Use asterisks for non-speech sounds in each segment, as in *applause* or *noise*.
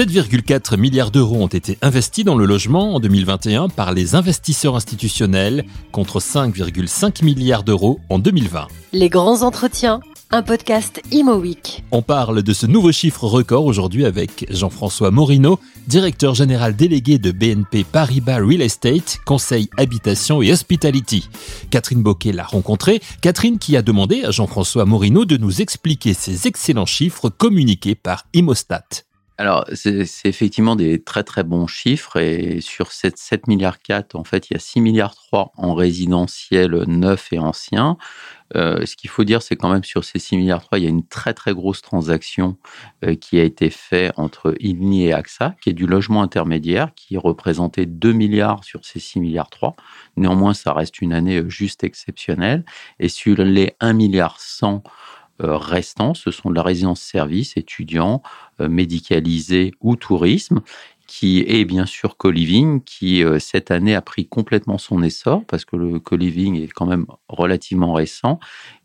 7,4 milliards d'euros ont été investis dans le logement en 2021 par les investisseurs institutionnels contre 5,5 milliards d'euros en 2020. Les grands entretiens, un podcast Imo Week. On parle de ce nouveau chiffre record aujourd'hui avec Jean-François Morino, directeur général délégué de BNP Paribas Real Estate, conseil habitation et hospitality. Catherine Boquet l'a rencontré, Catherine qui a demandé à Jean-François Morino de nous expliquer ces excellents chiffres communiqués par Imostat. Alors, c'est effectivement des très très bons chiffres et sur ces 7 milliards 4, en fait, il y a 6 milliards 3 en résidentiel neuf et ancien. Euh, ce qu'il faut dire, c'est quand même sur ces 6 milliards 3, il y a une très très grosse transaction euh, qui a été faite entre INI et AXA, qui est du logement intermédiaire, qui représentait 2 milliards sur ces 6 milliards 3. Néanmoins, ça reste une année euh, juste exceptionnelle. Et sur les 1 milliard 100 euh, restants, ce sont de la résidence-service, étudiants, euh, médicalisés ou tourisme, qui est bien sûr co-living, qui euh, cette année a pris complètement son essor parce que le co-living est quand même relativement récent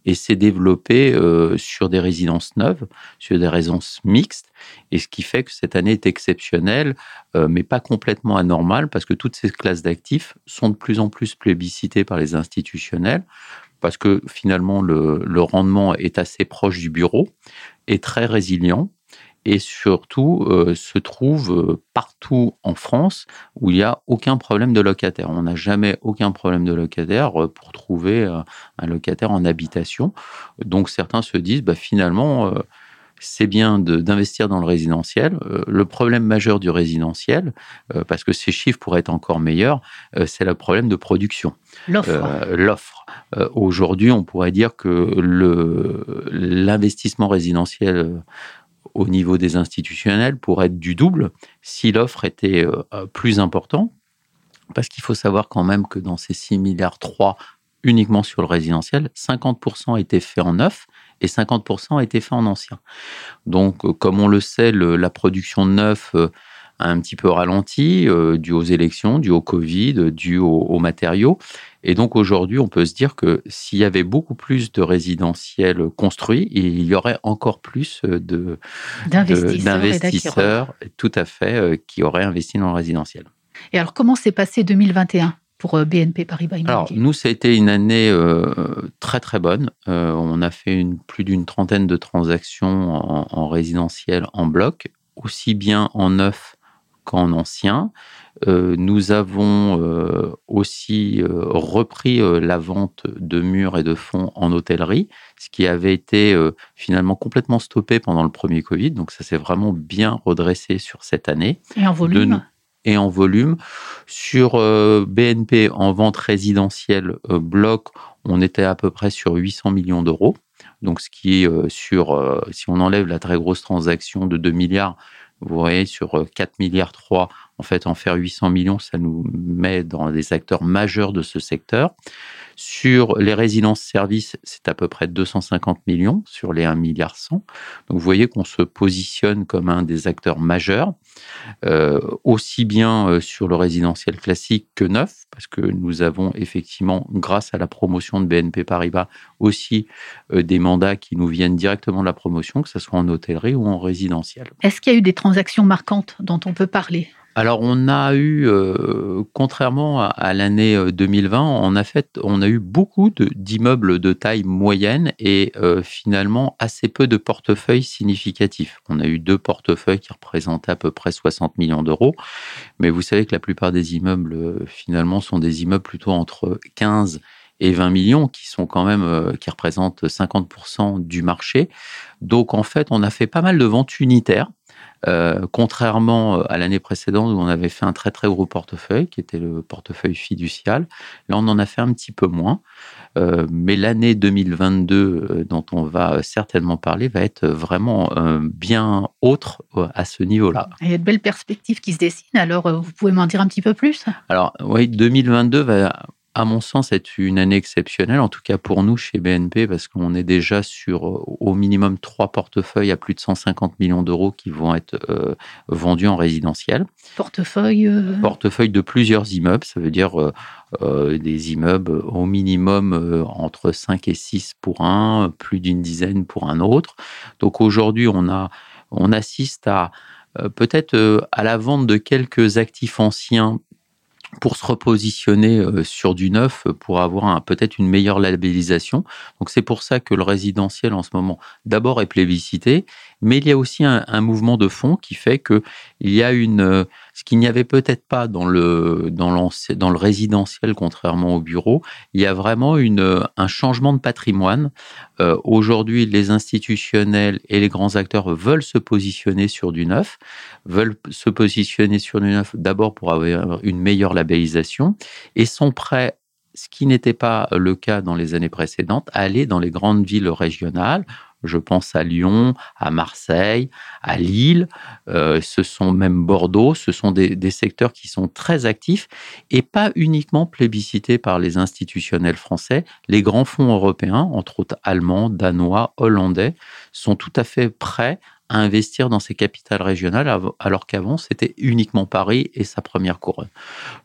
et s'est développé sur des résidences neuves, sur des résidences mixtes, et ce qui fait que cette année est exceptionnelle, mais pas complètement anormale parce que toutes ces classes d'actifs sont de plus en plus plébiscitées par les institutionnels parce que finalement le, rendement est assez proche du bureau, est très résilient et surtout euh, se trouve euh, partout en France où il n'y a aucun problème de locataire. On n'a jamais aucun problème de locataire euh, pour trouver un locataire en habitation. Donc certains se disent bah, finalement c'est bien d'investir dans le résidentiel. le problème majeur du résidentiel, parce que ces chiffres pourraient être encore meilleurs, c'est le problème de production. L'offre. Euh, aujourd'hui, on pourrait dire que l'investissement résidentiel euh, au niveau des institutionnels pourrait être du double si l'offre était euh, plus importante. Parce qu'il faut savoir quand même que dans ces 6 milliards 3 uniquement sur le résidentiel, 50% étaient faits en neuf et 50% étaient faits en ancien. Donc, comme on le sait, la production de neuf a un petit peu ralenti, dû aux élections, dû au Covid, dû aux matériaux. Et donc aujourd'hui, on peut se dire que s'il y avait beaucoup plus de résidentiels construits, il y aurait encore plus de d'investisseurs, tout à fait, euh, qui auraient investi dans le résidentiel. Et alors, comment s'est passé 2021 pour euh, BNP Paribas Alors, nous, ça a été une année euh, très, très bonne. on a fait une, plus d'une trentaine de transactions en, en, résidentiel en bloc, aussi bien en neuf qu'en ancien. Euh, nous avons euh, aussi euh, repris la vente de murs et de fonds en hôtellerie, ce qui avait été finalement complètement stoppé pendant le premier Covid. Donc ça s'est vraiment bien redressé sur cette année. Et en volume et en volume. Sur BNP, en vente résidentielle bloc, on était à peu près sur 800 millions d'euros. Donc, ce qui est sur, si on enlève la très grosse transaction de 2 milliards, vous voyez, sur 4 milliards 3, en fait, en faire 800 millions, ça nous met dans des acteurs majeurs de ce secteur. Sur les résidences-services, c'est à peu près 250 millions sur les 1 milliard 100. Donc vous voyez qu'on se positionne comme un des acteurs majeurs, euh, aussi bien euh, sur le résidentiel classique que neuf, parce que nous avons effectivement, grâce à la promotion de BNP Paribas, aussi euh, des mandats qui nous viennent directement de la promotion, que ce soit en hôtellerie ou en résidentiel. Est-ce qu'il y a eu des transactions marquantes dont on peut parler? Alors on a eu, euh, contrairement à, l'année 2020, euh, on a fait, on a eu beaucoup d'immeubles de, taille moyenne et euh, finalement assez peu de portefeuilles significatifs. On a eu deux portefeuilles qui représentaient à peu près 60 millions d'euros, mais vous savez que la plupart des immeubles finalement sont des immeubles plutôt entre 15 et 20 millions qui sont quand même qui représentent 50% du marché. Donc en fait, on a fait pas mal de ventes unitaires euh, contrairement euh, à l'année précédente où on avait fait un très très gros portefeuille, qui était le portefeuille fiducial, là on en a fait un petit peu moins. Euh, mais l'année 2022 dont on va certainement parler va être vraiment bien autre à ce niveau-là. Il y a de belles perspectives qui se dessinent, alors vous pouvez m'en dire un petit peu plus? Alors oui, 2022 va à mon sens, être une année exceptionnelle, en tout cas pour nous chez BNP, parce qu'on est déjà sur euh, au minimum trois portefeuilles à plus de 150 millions d'euros qui vont être euh, vendus en résidentiel. Portefeuille euh, Portefeuille de plusieurs immeubles, ça veut dire des immeubles au minimum entre 5 et 6 pour un, plus d'une dizaine pour un autre. Donc aujourd'hui, on, a, on assiste à peut-être à la vente de quelques actifs anciens pour se repositionner euh, sur du neuf, euh, pour avoir peut-être une meilleure labellisation. Donc c'est pour ça que le résidentiel en ce moment, d'abord est plébiscité, mais il y a aussi un, mouvement de fond qui fait que il y a une, euh, ce qu'il n'y avait peut-être pas dans le dans, dans le résidentiel, contrairement au bureau, il y a vraiment une, un changement de patrimoine. Aujourd'hui, les institutionnels et les grands acteurs veulent se positionner sur du neuf, veulent se positionner sur du neuf d'abord pour avoir une meilleure labellisation et sont prêts ce qui n'était pas le cas dans les années précédentes, aller dans les grandes villes régionales. Je pense à Lyon, à Marseille, à Lille, euh, ce sont même Bordeaux, ce sont des, des, secteurs qui sont très actifs et pas uniquement plébiscités par les institutionnels français. Les grands fonds européens, entre autres allemands, danois, hollandais, sont tout à fait prêts à investir dans ces capitales régionales, alors qu'avant, c'était uniquement Paris et sa première couronne.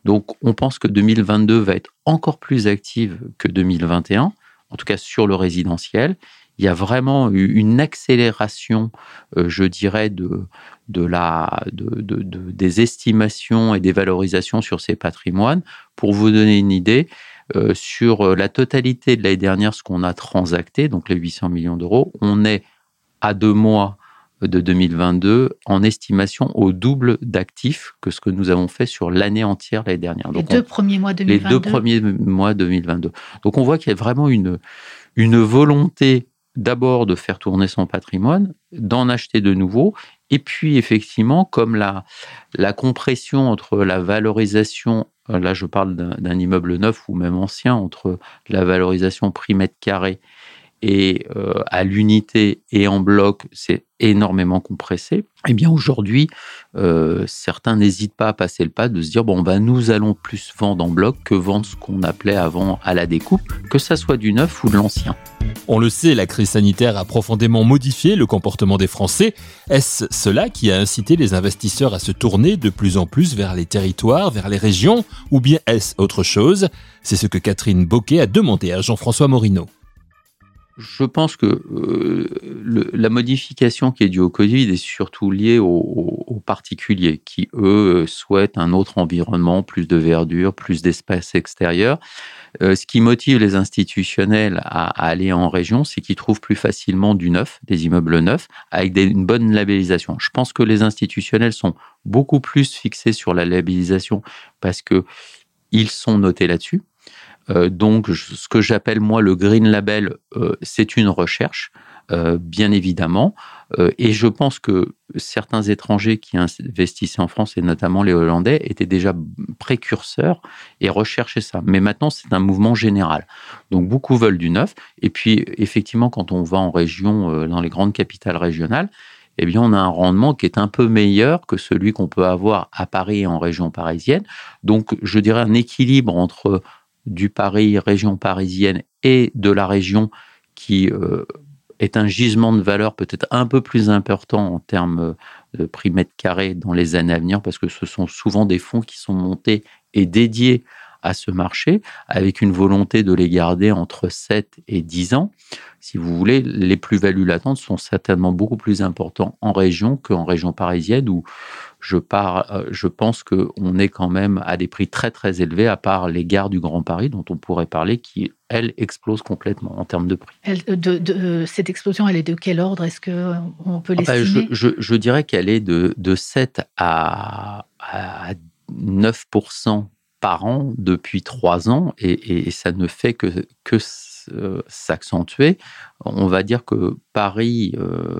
Donc, on pense que 2022 va être encore plus active que 2021, en tout cas sur le résidentiel. Il y a vraiment eu une accélération, euh, je dirais, de, de la, de, de, des estimations et des valorisations sur ces patrimoines. Pour vous donner une idée, euh, sur la totalité de l'année dernière, ce qu'on a transacté, donc les 800 millions d'euros, on est à deux mois de 2022 en estimation au double d'actifs que ce que nous avons fait sur l'année entière l'année dernière. Les deux premiers mois 2022. Les deux premiers mois 2022. Donc on voit qu'il y a vraiment une, une volonté d'abord de faire tourner son patrimoine, d'en acheter de nouveaux, et puis effectivement, comme la, la compression entre la valorisation, là je parle d'un immeuble neuf ou même ancien, entre la valorisation prix mètre carré et euh, à l'unité et en bloc, c'est énormément compressé. Eh bien aujourd'hui, euh, certains n'hésitent pas à passer le pas de se dire bon ben nous allons plus vendre en bloc que vendre ce qu'on appelait avant à la découpe, que ça soit du neuf ou de l'ancien. On le sait, la crise sanitaire a profondément modifié le comportement des Français. Est-ce cela qui a incité les investisseurs à se tourner de plus en plus vers les territoires, vers les régions, ou bien est-ce autre chose? C'est ce que Catherine Boquet a demandé à Jean-François Morino je pense que euh, la modification qui est due au Covid est surtout liée aux, particuliers qui, eux, souhaitent un autre environnement, plus de verdure, plus d'espace extérieur. Euh, ce qui motive les institutionnels à, aller en région, c'est qu'ils trouvent plus facilement du neuf, des immeubles neufs, avec une bonne labellisation. Je pense que les institutionnels sont beaucoup plus fixés sur la labellisation parce que ils sont notés là-dessus. Euh, donc, ce que j'appelle moi le Green Label, euh, c'est une recherche, euh, bien évidemment. et je pense que certains étrangers qui investissaient en France, et notamment les Hollandais, étaient déjà précurseurs et recherchaient ça. Mais maintenant, c'est un mouvement général. Donc, beaucoup veulent du neuf. Et puis, effectivement, quand on va en région, dans les grandes capitales régionales, eh bien, on a un rendement qui est un peu meilleur que celui qu'on peut avoir à Paris et en région parisienne. Donc, je dirais un équilibre entre du Paris, région parisienne, et de la région qui euh, est un gisement de valeur peut-être un peu plus important en termes de prix mètre carré dans les années à venir, parce que ce sont souvent des fonds qui sont montés et dédiés à ce marché, avec une volonté de les garder entre 7 et 10 ans. Si vous voulez, les plus-values latentes sont certainement beaucoup plus importantes en région qu'en région parisienne, où je, pars, euh, je pense qu'on est quand même à des prix très très élevés, à part les gares du Grand Paris, dont on pourrait parler, qui, elles, explosent complètement en termes de prix. Euh, de, cette explosion, elle est de quel ordre? Est-ce qu'on peut ah ben, l'estimer? je, je, dirais qu'elle est de, de 7 à, à 9 par an depuis trois ans et, ça ne fait que, que s'accentuer. On va dire que Paris, euh,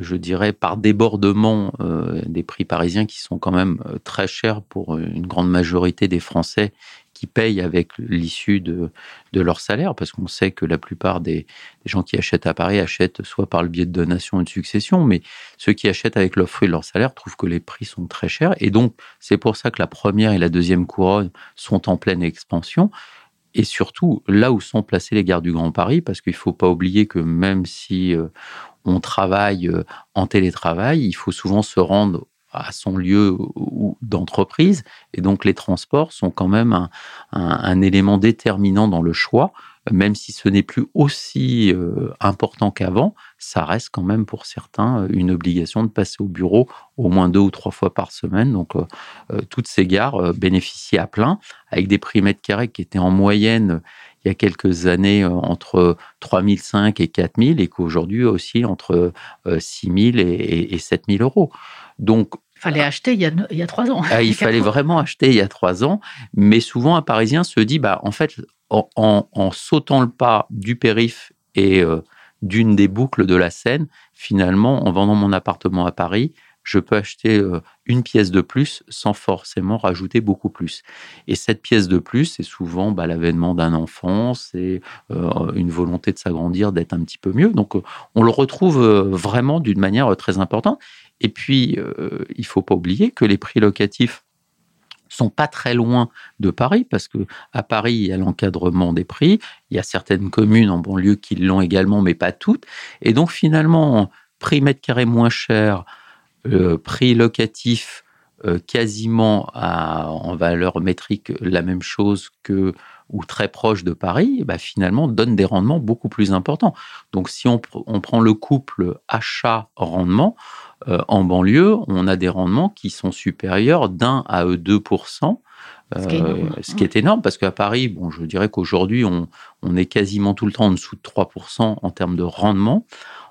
je dirais, par débordement euh, des prix parisiens qui sont quand même euh, très chers pour une grande majorité des Français qui payent avec l'issue de, de, leur salaire, parce qu'on sait que la plupart des, gens qui achètent à Paris achètent soit par le biais de donations et de succession, mais ceux qui achètent avec leur fruit de leur salaire trouvent que les prix sont très chers. Et donc, c'est pour ça que la première et la deuxième couronne sont en pleine expansion. Et surtout là où sont placées les gares du Grand Paris, parce qu'il ne faut pas oublier que même si on travaille en télétravail, il faut souvent se rendre à son lieu d'entreprise. Et donc les transports sont quand même un, élément déterminant dans le choix, même si ce n'est plus aussi euh, important qu'avant, ça reste quand même pour certains euh, une obligation de passer au bureau au moins deux ou trois fois par semaine. Donc euh, toutes ces gares bénéficient à plein, avec des prix mètres carrés qui étaient en moyenne il y a quelques années entre 3005 et 4000 et qu'aujourd'hui aussi entre 6000 et, et 7000 euros. Donc fallait acheter il y, a, il y a trois ans. Ah, il *laughs* fallait vraiment acheter il y a trois ans, mais souvent un Parisien se dit, bah, en fait, en, sautant le pas du périph et euh, d'une des boucles de la Seine, finalement, en vendant mon appartement à Paris, je peux acheter euh, une pièce de plus sans forcément rajouter beaucoup plus. Et cette pièce de plus, c'est souvent bah, l'avènement d'un enfant, c'est euh, une volonté de s'agrandir, d'être un petit peu mieux. Donc, on le retrouve vraiment d'une manière très importante. Et puis, euh, il faut pas oublier que les prix locatifs sont pas très loin de Paris, parce que à Paris, il y a l'encadrement des prix. Il y a certaines communes en banlieue qui l'ont également, mais pas toutes. Et donc, finalement, prix mètre carré moins cher, prix locatif euh, quasiment en valeur métrique la même chose que ou très proche de Paris, bah finalement donne des rendements beaucoup plus importants. Donc si on, on prend le couple achat-rendement, euh, en banlieue, on a des rendements qui sont supérieurs d'un à 2%. Ce qui, euh, ce qui est énorme parce qu'à Paris, bon, je dirais qu'aujourd'hui, on, on, est quasiment tout le temps en dessous de 3% en termes de rendement.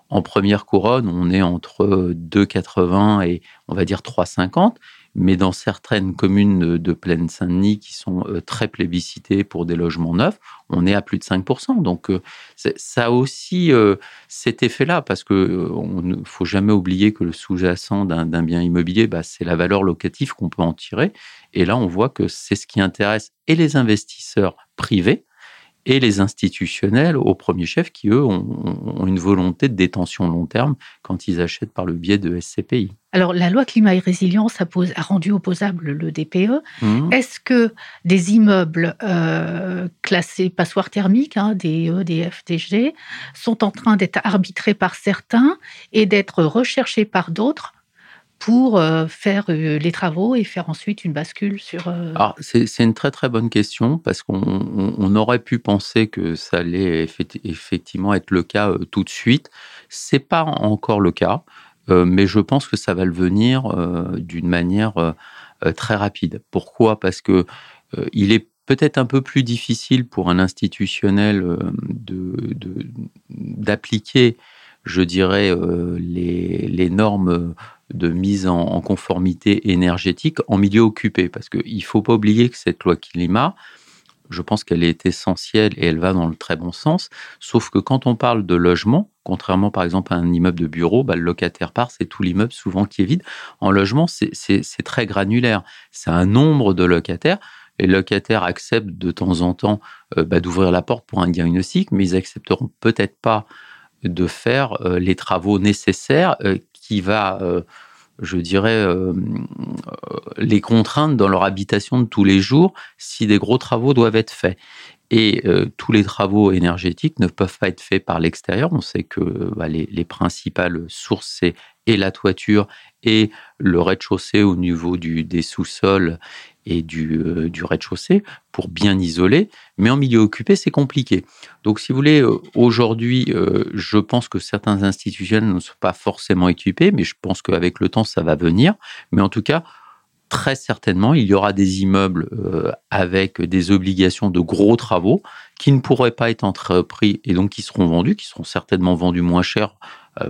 En première couronne, on est entre 2,80 et on va dire 3,50 mais dans certaines communes de Plaine Saint-Denis qui sont euh, très plébiscitées pour des logements neufs, on est à plus de 5%. Donc euh, ça a aussi euh, cet effet-là, parce on ne faut jamais oublier que le sous-jacent d'un bien immobilier, bah, c'est la valeur locative qu'on peut en tirer. Et là, on voit que c'est ce qui intéresse et les investisseurs privés, et les institutionnels au premier chef qui, eux, ont, une volonté de détention long terme quand ils achètent par le biais de SCPI. Alors, la loi climat et résilience a, rendu opposable le DPE. Mmh. Est-ce que des immeubles euh, classés passoires thermiques, hein, des E, des F, des G, sont en train d'être arbitrés par certains et d'être recherchés par d'autres pour euh, faire euh, les travaux et faire ensuite une bascule sur. Euh, c'est une très très bonne question parce qu'on aurait pu penser que ça allait effectivement être le cas tout de suite. C'est pas encore le cas, mais je pense que ça va le venir d'une manière très rapide. Pourquoi? Parce que il est peut-être un peu plus difficile pour un institutionnel d'appliquer, je dirais, les normes de mise en, conformité énergétique en milieu occupé. Parce qu'il ne faut pas oublier que cette loi climat, je pense qu'elle est essentielle et elle va dans le très bon sens. Sauf que quand on parle de logement, contrairement par exemple à un immeuble de bureau, bah, le locataire part, c'est tout l'immeuble souvent qui est vide. En logement, c'est très granulaire. C'est un nombre de locataires. Les locataires acceptent de temps en temps euh, bah, d'ouvrir la porte pour un diagnostic, mais ils accepteront peut-être pas de faire euh, les travaux nécessaires euh, va, euh, je dirais, euh, les contraindre dans leur habitation de tous les jours si des gros travaux doivent être faits. Et euh, tous les travaux énergétiques ne peuvent pas être faits par l'extérieur. On sait que bah, les, les, principales sources, c'est et la toiture et le rez-de-chaussée au niveau du, des sous-sols et du, euh, du rez-de-chaussée pour bien isoler. Mais en milieu occupé, c'est compliqué. Donc, si vous voulez, euh, aujourd'hui, euh, je pense que certains institutionnels ne sont pas forcément équipés, mais je pense qu'avec le temps, ça va venir. Mais en tout cas, très certainement, il y aura des immeubles avec des obligations de gros travaux qui ne pourraient pas être entrepris et donc qui seront vendus, qui seront certainement vendus moins cher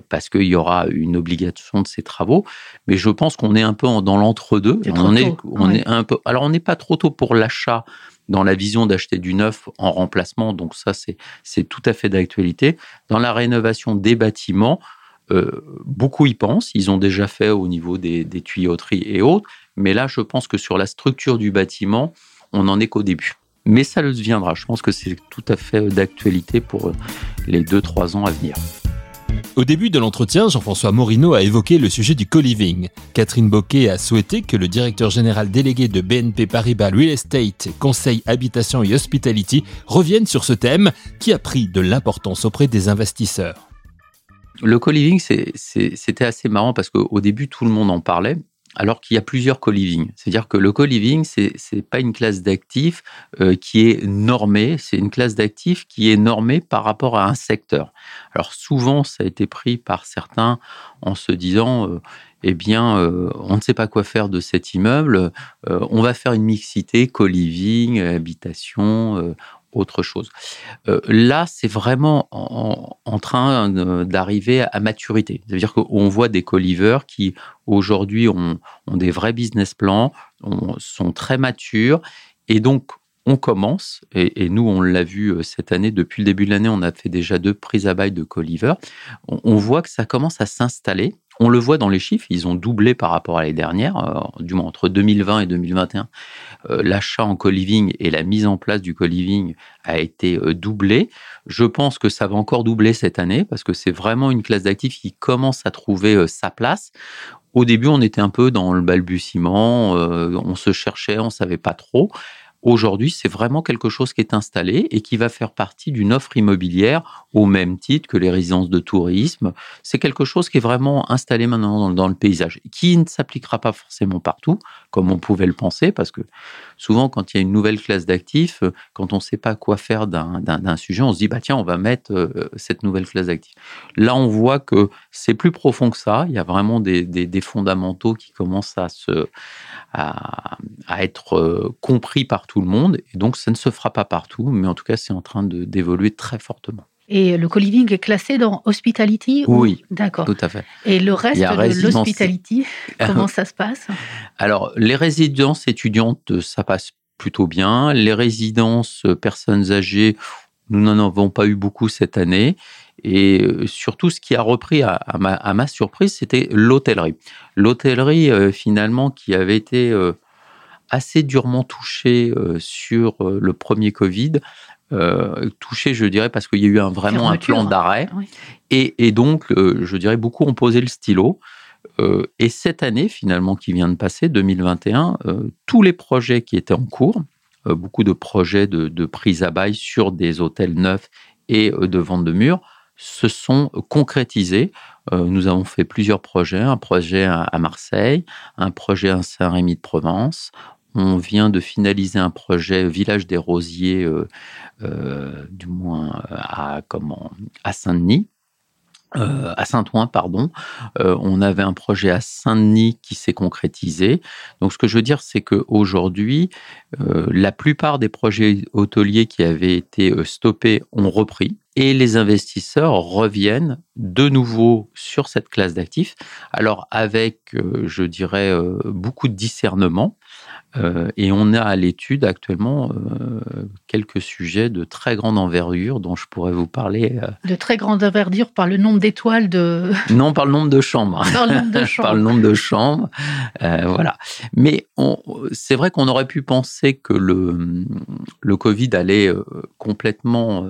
parce qu'il y aura une obligation de ces travaux. Mais je pense qu'on est un peu dans l'entre-deux. On, est, on est un peu. Alors, on n'est pas trop tôt pour l'achat dans la vision d'acheter du neuf en remplacement. Donc ça, c'est tout à fait d'actualité. Dans la rénovation des bâtiments, euh, beaucoup y pensent. Ils ont déjà fait au niveau des, des, tuyauteries et autres. Mais là, je pense que sur la structure du bâtiment, on n'en est qu'au début. Mais ça le deviendra. Je pense que c'est tout à fait d'actualité pour les deux, trois ans à venir. Au début de l'entretien, Jean-François Morino a évoqué le sujet du co-living. Catherine Boquet a souhaité que le directeur général délégué de BNP Paribas Real Estate, Conseil Habitation et Hospitality revienne sur ce thème qui a pris de l'importance auprès des investisseurs. Le co-living, c'était assez marrant parce qu'au début, tout le monde en parlait alors qu'il y a plusieurs co-living. C'est-à-dire que le co-living, ce n'est pas une classe d'actifs euh, qui est normée, c'est une classe d'actifs qui est normée par rapport à un secteur. Alors souvent, ça a été pris par certains en se disant, euh, eh bien, euh, on ne sait pas quoi faire de cet immeuble, on va faire une mixité, co-living, habitation, autre chose. Euh, là, c'est vraiment en, train d'arriver à maturité. C'est-à-dire qu'on voit des colivers qui, aujourd'hui, ont, des vrais business plans, sont très matures, et donc on commence, et, nous on l'a vu euh, cette année, depuis le début de l'année, on a fait déjà deux prises à bail de Coliver. on voit que ça commence à s'installer on le voit dans les chiffres, ils ont doublé par rapport à l'année dernière, euh, du moins entre 2020 et 2021. Euh, l'achat en co-living et la mise en place du co-living a été euh, doublé. Je pense que ça va encore doubler cette année parce que c'est vraiment une classe d'actifs qui commence à trouver sa place. Au début, on était un peu dans le balbutiement, on se cherchait, on savait pas trop. Aujourd'hui, c'est vraiment quelque chose qui est installé et qui va faire partie d'une offre immobilière au même titre que les résidences de tourisme. C'est quelque chose qui est vraiment installé maintenant dans, le paysage, qui ne s'appliquera pas forcément partout, comme on pouvait le penser, parce que souvent, quand il y a une nouvelle classe d'actifs, quand on ne sait pas quoi faire d'un sujet, on se dit, bah tiens, on va mettre euh, cette nouvelle classe d'actifs. Là, on voit que c'est plus profond que ça. Il y a vraiment des, fondamentaux qui commencent à se à, être euh, compris par tout le monde. Et donc, ça ne se fera pas partout, mais en tout cas, c'est en train d'évoluer très fortement. Et le co-living est classé dans Hospitality Oui, d'accord. Tout à fait. Et le reste de l'Hospitality, *laughs* comment ça se passe? Alors, les résidences étudiantes, ça passe plutôt bien. Les résidences personnes âgées, nous n'en avons pas eu beaucoup cette année. Et euh, surtout, ce qui a repris à, ma, surprise, c'était l'hôtellerie. L'hôtellerie, euh, finalement, qui avait été euh, assez durement touchée sur le premier Covid, touchée, je dirais, parce qu'il y a eu un, vraiment un plan d'arrêt. Et, et, donc, je dirais, beaucoup ont posé le stylo. et cette année, finalement, qui vient de passer, 2021, tous les projets qui étaient en cours, beaucoup de projets de, de, prise à bail sur des hôtels neufs et de vente de murs, se sont concrétisés. Euh, nous avons fait plusieurs projets, un projet à Marseille, un projet à Saint-Rémy-de-Provence. On vient de finaliser un projet Village des Rosiers, euh, euh, du moins à, comment, à Saint-Denis. à Saint-Ouen, pardon. on avait un projet à Saint-Denis qui s'est concrétisé. Donc, ce que je veux dire, c'est qu'aujourd'hui, la plupart des projets hôteliers qui avaient été stoppés ont repris et les investisseurs reviennent de nouveau sur cette classe d'actifs, alors avec, euh, je dirais, euh, beaucoup de discernement. Euh, et on a à l'étude actuellement quelques sujets de très grande envergure dont je pourrais vous parler. De très grande envergure par le nombre d'étoiles de... *laughs* Non, par le nombre de chambres. Par le nombre de chambres. *laughs* par le nombre de chambres. voilà. Mais c'est vrai qu'on aurait pu penser que le, le Covid allait complètement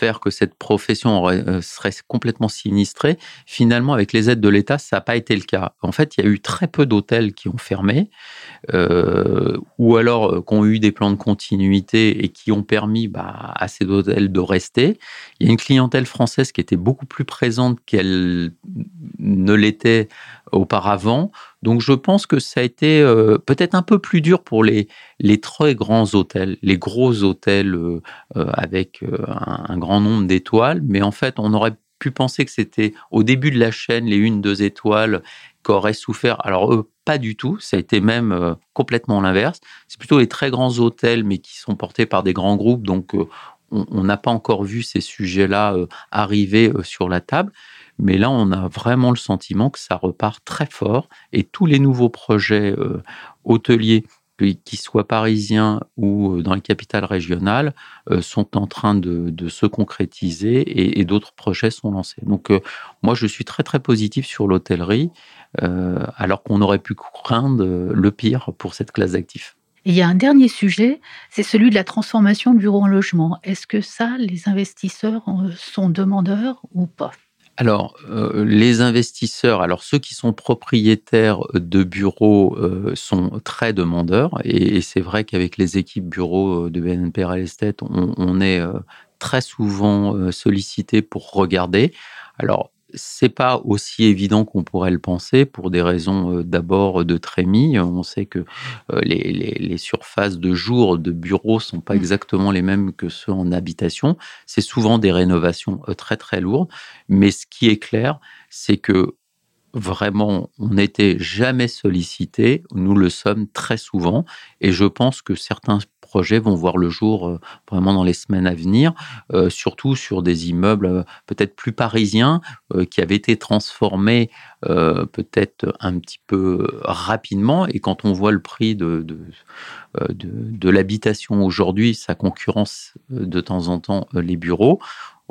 faire que cette profession euh, serait complètement sinistrée, finalement, avec les aides de l'État, ça n'a pas été le cas. En fait, il y a eu très peu d'hôtels qui ont fermé, euh, ou alors euh, qui ont eu des plans de continuité et qui ont permis bah, à ces hôtels de rester. Il y a une clientèle française qui était beaucoup plus présente qu'elle ne l'était auparavant. Donc je pense que ça a été euh, peut-être un peu plus dur pour les, très grands hôtels, les gros hôtels euh, euh, avec un, grand nombre d'étoiles, mais en fait on aurait pu penser que c'était au début de la chaîne les une, deux étoiles qui auraient souffert. Alors eux, pas du tout, ça a été même complètement l'inverse. C'est plutôt les très grands hôtels, mais qui sont portés par des grands groupes, donc on n'a pas encore vu ces sujets-là arriver sur la table. Mais là, on a vraiment le sentiment que ça repart très fort et tous les nouveaux projets euh, hôteliers, qu'ils soient parisiens ou euh, dans les capitales régionales, euh, sont en train de, se concrétiser et, d'autres projets sont lancés. Donc, moi, je suis très, très positif sur l'hôtellerie, alors qu'on aurait pu craindre le pire pour cette classe d'actifs. il y a un dernier sujet, c'est celui de la transformation de bureau en logement. Est-ce que ça, les investisseurs sont demandeurs ou pas? Alors, euh, les investisseurs, alors ceux qui sont propriétaires de bureaux euh, sont très demandeurs, et, c'est vrai qu'avec les équipes bureaux de BNP Real Estate, on, est euh, très souvent sollicité pour regarder. Alors, c'est pas aussi évident qu'on pourrait le penser pour des raisons euh, d'abord de trémie. On sait que euh, les, surfaces de jour de bureaux sont pas mmh. exactement les mêmes que ceux en habitation. C'est souvent des rénovations euh, très très lourdes. Mais ce qui est clair, c'est que vraiment, on n'était jamais sollicité. Nous le sommes très souvent. Et je pense que certains vont voir le jour euh, vraiment dans les semaines à venir, euh, surtout sur des immeubles euh, peut-être plus parisiens qui avaient été transformés peut-être un petit peu rapidement. Et quand on voit le prix de, de, de l'habitation aujourd'hui, ça concurrence de temps en temps les bureaux.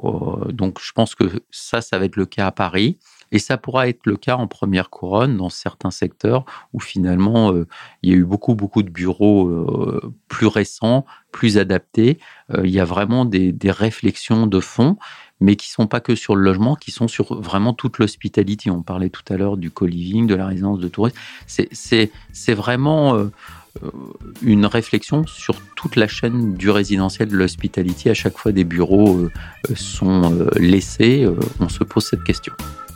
donc je pense que ça, ça va être le cas à Paris. Et ça pourra être le cas en première couronne dans certains secteurs où finalement euh, il y a eu beaucoup beaucoup de bureaux euh, plus récents, plus adaptés. Euh, il y a vraiment des, réflexions de fond, mais qui sont pas que sur le logement, qui sont sur vraiment toute l'hospitalité. On parlait tout à l'heure du co-living, de la résidence de tourisme. C'est vraiment une réflexion sur toute la chaîne du résidentiel de l'hospitalité. À chaque fois des bureaux sont laissés, on se pose cette question.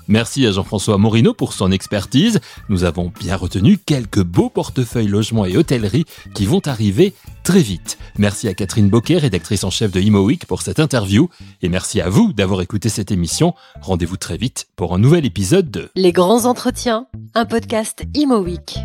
Merci à Jean-François Morino pour son expertise. Nous avons bien retenu quelques beaux portefeuilles logements et hôtellerie qui vont arriver très vite. Merci à Catherine Boquet, rédactrice en chef de ImoWeek pour cette interview. Et merci à vous d'avoir écouté cette émission. Rendez-vous très vite pour un nouvel épisode de Les grands entretiens, un podcast ImoWeek.